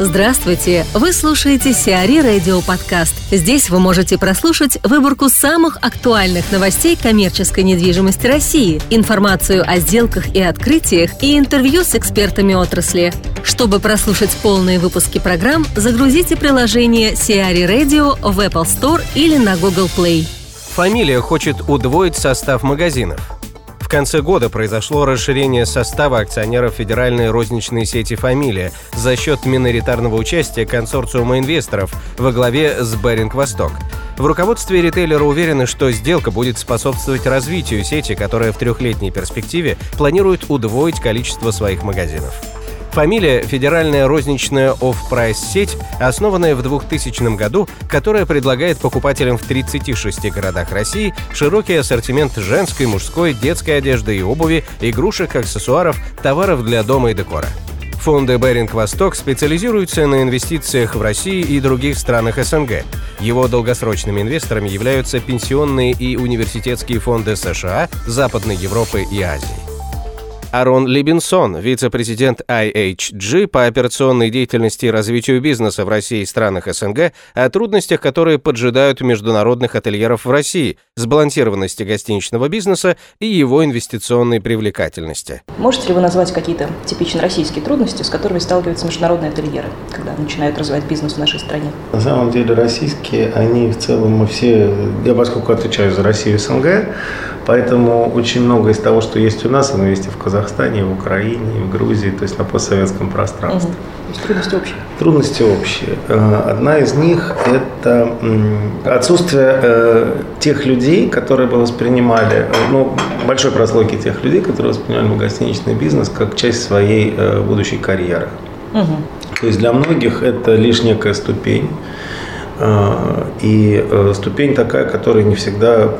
Здравствуйте! Вы слушаете Сиари Радио Подкаст. Здесь вы можете прослушать выборку самых актуальных новостей коммерческой недвижимости России, информацию о сделках и открытиях и интервью с экспертами отрасли. Чтобы прослушать полные выпуски программ, загрузите приложение Сиари Radio в Apple Store или на Google Play. Фамилия хочет удвоить состав магазинов – в конце года произошло расширение состава акционеров федеральной розничной сети «Фамилия» за счет миноритарного участия консорциума инвесторов во главе с «Беринг Восток». В руководстве ритейлера уверены, что сделка будет способствовать развитию сети, которая в трехлетней перспективе планирует удвоить количество своих магазинов. Фамилия – федеральная розничная оф-прайс сеть, основанная в 2000 году, которая предлагает покупателям в 36 городах России широкий ассортимент женской, мужской, детской одежды и обуви, игрушек, аксессуаров, товаров для дома и декора. Фонды «Беринг Восток» специализируются на инвестициях в России и других странах СНГ. Его долгосрочными инвесторами являются пенсионные и университетские фонды США, Западной Европы и Азии. Арон Либинсон, вице-президент IHG по операционной деятельности и развитию бизнеса в России и странах СНГ, о трудностях, которые поджидают международных ательеров в России, сбалансированности гостиничного бизнеса и его инвестиционной привлекательности. Можете ли вы назвать какие-то типично российские трудности, с которыми сталкиваются международные ательеры, когда начинают развивать бизнес в нашей стране? На самом деле российские, они в целом мы все, я поскольку отвечаю за Россию и СНГ, Поэтому очень много из того, что есть у нас, оно есть и в Казахстане, и в Украине, и в Грузии, то есть на постсоветском пространстве. Угу. трудности общие? Трудности общие. Э, одна из них – это отсутствие э, тех людей, которые бы воспринимали, э, ну, большой прослойки тех людей, которые воспринимали гостиничный бизнес как часть своей будущей карьеры. Угу. То есть для многих это лишь некая ступень, и ступень такая, которая не всегда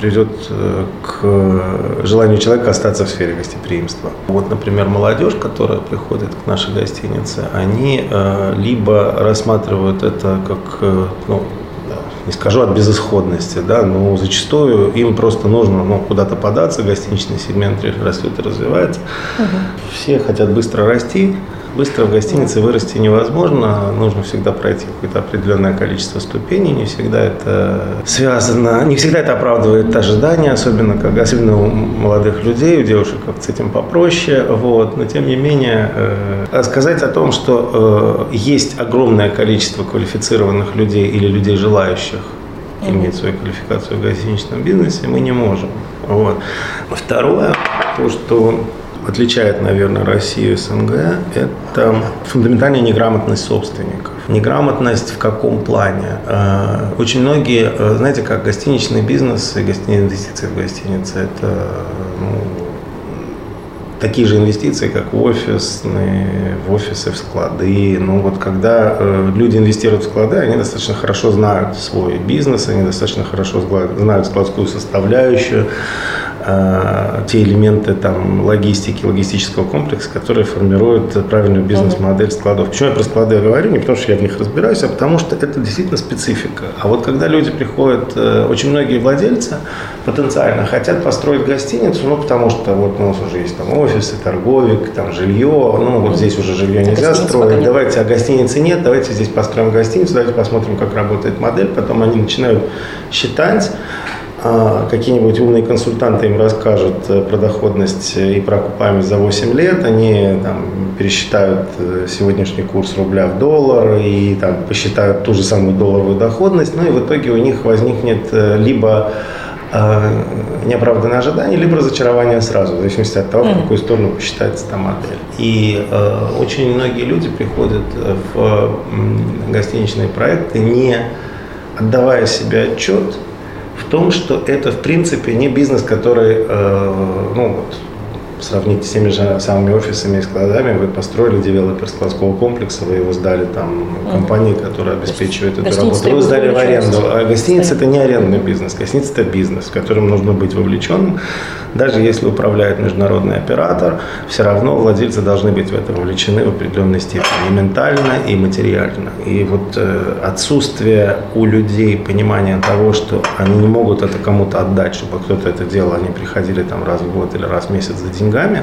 приведет э, к желанию человека остаться в сфере гостеприимства. Вот, например, молодежь, которая приходит к нашей гостинице, они э, либо рассматривают это как, э, ну, не скажу от безысходности, да, но зачастую им просто нужно ну, куда-то податься, гостиничный сегмент растет и развивается. Угу. Все хотят быстро расти, Быстро в гостинице вырасти невозможно, нужно всегда пройти какое-то определенное количество ступеней, не всегда это связано, не всегда это оправдывает ожидания, особенно, как, особенно у молодых людей, у девушек как с этим попроще, вот. но тем не менее э, сказать о том, что э, есть огромное количество квалифицированных людей или людей, желающих иметь свою квалификацию в гостиничном бизнесе, мы не можем. Вот. Второе, то, что отличает, наверное, Россию и СНГ, это фундаментальная неграмотность собственников. Неграмотность в каком плане? Э, очень многие, э, знаете, как гостиничный бизнес и инвестиции в гостиницы, это ну, такие же инвестиции, как в офисные, в офисы, в склады. Ну вот когда э, люди инвестируют в склады, они достаточно хорошо знают свой бизнес, они достаточно хорошо знают складскую составляющую, Э, те элементы там, логистики, логистического комплекса, которые формируют правильную бизнес-модель складов. Почему я про склады говорю? Не потому, что я в них разбираюсь, а потому что это действительно специфика. А вот когда люди приходят, э, очень многие владельцы потенциально хотят построить гостиницу, ну, потому что вот у нас уже есть там офисы, торговик, там жилье, ну, вот здесь уже жилье нельзя строить, давайте, а гостиницы нет, давайте здесь построим гостиницу, давайте посмотрим, как работает модель, потом они начинают считать, а какие-нибудь умные консультанты им расскажут э, про доходность и про окупаемость за 8 лет, они там, пересчитают э, сегодняшний курс рубля в доллар и там, посчитают ту же самую долларовую доходность, ну и в итоге у них возникнет э, либо неоправданное ожидание, либо разочарование сразу, в зависимости от того, в какую сторону посчитается та модель. И э, очень многие люди приходят в гостиничные проекты, не отдавая себе отчет в том, что это, в принципе, не бизнес, который, э, ну, вот, сравните с теми же самыми офисами и складами, вы построили девелопер складского комплекса, вы его сдали там компании, которая обеспечивает эту работу. Вы сдали в аренду. А гостиница это не арендный бизнес. Гостиница это бизнес, в котором нужно быть вовлеченным. Даже если управляет международный оператор, все равно владельцы должны быть в это вовлечены в определенной степени и ментально, и материально. И вот э, отсутствие у людей понимания того, что они не могут это кому-то отдать, чтобы кто-то это делал, они приходили там раз в год или раз в месяц за деньги, деньгами,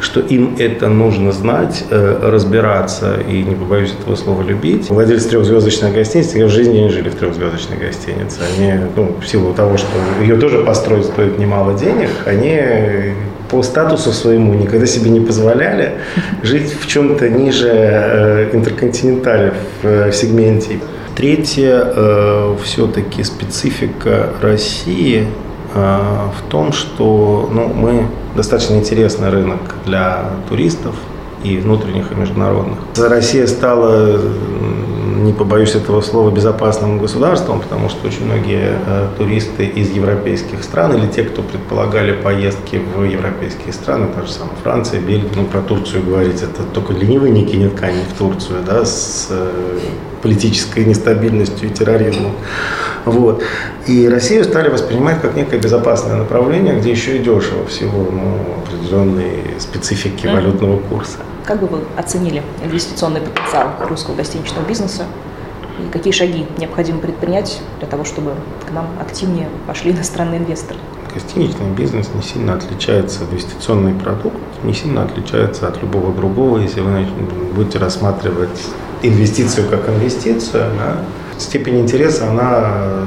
что им это нужно знать, э, разбираться и, не побоюсь этого слова, любить. Владельцы трехзвездочной гостиницы, я в жизни не жили в трехзвездочной гостинице. Они, ну, в силу того, что ее тоже построить стоит немало денег, они по статусу своему никогда себе не позволяли жить в чем-то ниже э, интерконтиненталя в э, сегменте. Третье, все-таки специфика России в том, что ну, мы достаточно интересный рынок для туристов и внутренних, и международных. Россия стала, не побоюсь этого слова, безопасным государством, потому что очень многие э, туристы из европейских стран или те, кто предполагали поездки в европейские страны, та же самая Франция, Бельгия, ну про Турцию говорить, это только ленивый не кинет камень в Турцию, да, с э, политической нестабильностью и терроризмом. Вот. И Россию стали воспринимать как некое безопасное направление, где еще и дешево всего ну, определенной специфики валютного курса. Как бы вы оценили инвестиционный потенциал русского гостиничного бизнеса? И какие шаги необходимо предпринять для того, чтобы к нам активнее пошли иностранные инвесторы? Гостиничный бизнес не сильно отличается, инвестиционный продукт не сильно отличается от любого другого. Если вы будете рассматривать инвестицию как инвестицию, да, степень интереса, она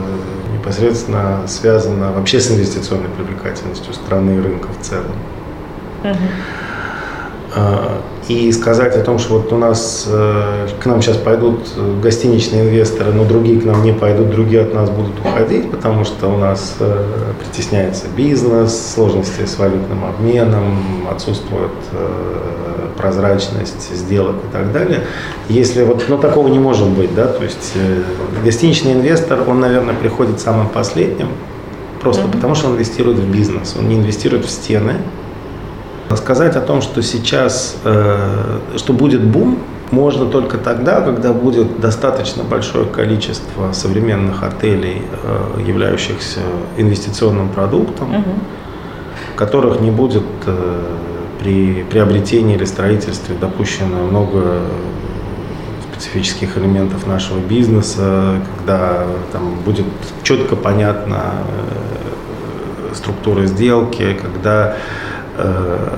непосредственно связана вообще с инвестиционной привлекательностью страны и рынка в целом. Uh-huh. И сказать о том, что вот у нас э, к нам сейчас пойдут гостиничные инвесторы, но другие к нам не пойдут, другие от нас будут уходить, потому что у нас э, притесняется бизнес, сложности с валютным обменом, отсутствует э, прозрачность сделок и так далее. Если вот, но такого не может быть, да, то есть гостиничный инвестор, он, наверное, приходит самым последним, просто mm-hmm. потому что он инвестирует в бизнес, он не инвестирует в стены, Сказать о том, что сейчас, э, что будет бум, можно только тогда, когда будет достаточно большое количество современных отелей, э, являющихся инвестиционным продуктом, угу. которых не будет э, при приобретении или строительстве допущено много специфических элементов нашего бизнеса, когда там будет четко понятна структура сделки, когда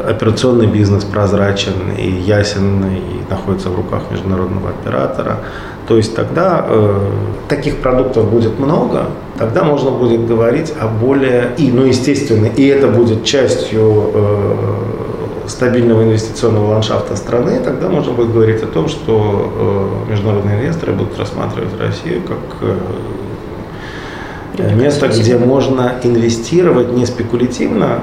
операционный бизнес прозрачен и ясен, и находится в руках международного оператора. То есть тогда э, таких продуктов будет много, тогда можно будет говорить о более, и, ну, естественно, и это будет частью э, стабильного инвестиционного ландшафта страны, тогда можно будет говорить о том, что э, международные инвесторы будут рассматривать Россию как э, место, где можно инвестировать не спекулятивно,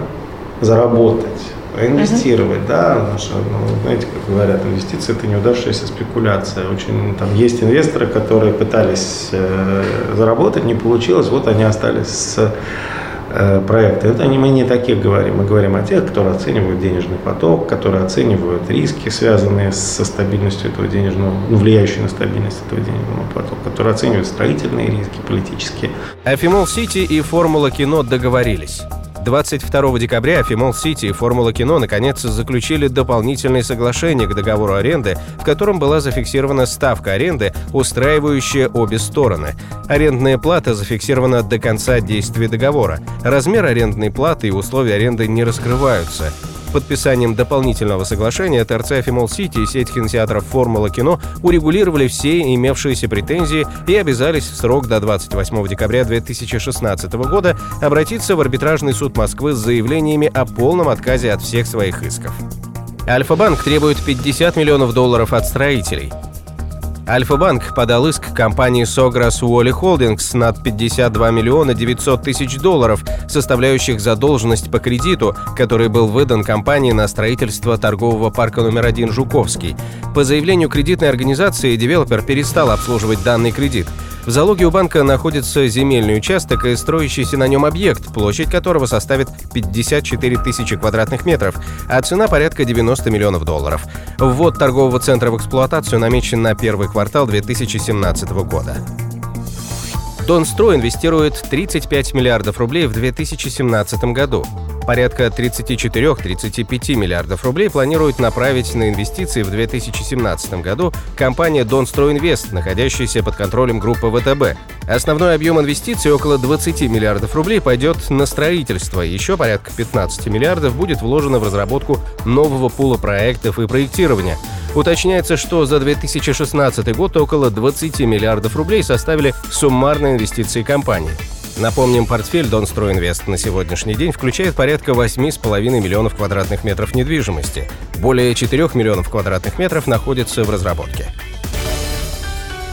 заработать, а инвестировать, uh-huh. да, потому что, ну, знаете, как говорят, инвестиции это неудавшаяся спекуляция. Очень там есть инвесторы, которые пытались э, заработать, не получилось, вот они остались с э, проекта. Это не, мы не таких говорим, мы говорим о тех, которые оценивают денежный поток, которые оценивают риски, связанные со стабильностью этого денежного, ну, влияющие на стабильность этого денежного потока, которые оценивают строительные риски, политические. Афимол Сити и Формула Кино договорились. 22 декабря Фимол Сити и Формула Кино наконец заключили дополнительное соглашение к договору аренды, в котором была зафиксирована ставка аренды, устраивающая обе стороны. Арендная плата зафиксирована до конца действия договора. Размер арендной платы и условия аренды не раскрываются. Подписанием дополнительного соглашения ТРЦ Фимол Сити и сеть кинотеатров «Формула кино» урегулировали все имевшиеся претензии и обязались в срок до 28 декабря 2016 года обратиться в арбитражный суд Москвы с заявлениями о полном отказе от всех своих исков. Альфа-банк требует 50 миллионов долларов от строителей – Альфа-банк подал иск компании Sogras Уолли Holdings на 52 миллиона 900 тысяч долларов, составляющих задолженность по кредиту, который был выдан компании на строительство торгового парка номер один «Жуковский». По заявлению кредитной организации, девелопер перестал обслуживать данный кредит – в залоге у банка находится земельный участок и строящийся на нем объект, площадь которого составит 54 тысячи квадратных метров, а цена порядка 90 миллионов долларов. Ввод торгового центра в эксплуатацию намечен на первый квартал 2017 года. Донстрой инвестирует 35 миллиардов рублей в 2017 году. Порядка 34-35 миллиардов рублей планирует направить на инвестиции в 2017 году компания «Донстройинвест», находящаяся под контролем группы ВТБ. Основной объем инвестиций, около 20 миллиардов рублей, пойдет на строительство. Еще порядка 15 миллиардов будет вложено в разработку нового пула проектов и проектирования. Уточняется, что за 2016 год около 20 миллиардов рублей составили суммарные инвестиции компании. Напомним, портфель Донстройинвест на сегодняшний день включает порядка 8,5 миллионов квадратных метров недвижимости. Более 4 миллионов квадратных метров находятся в разработке.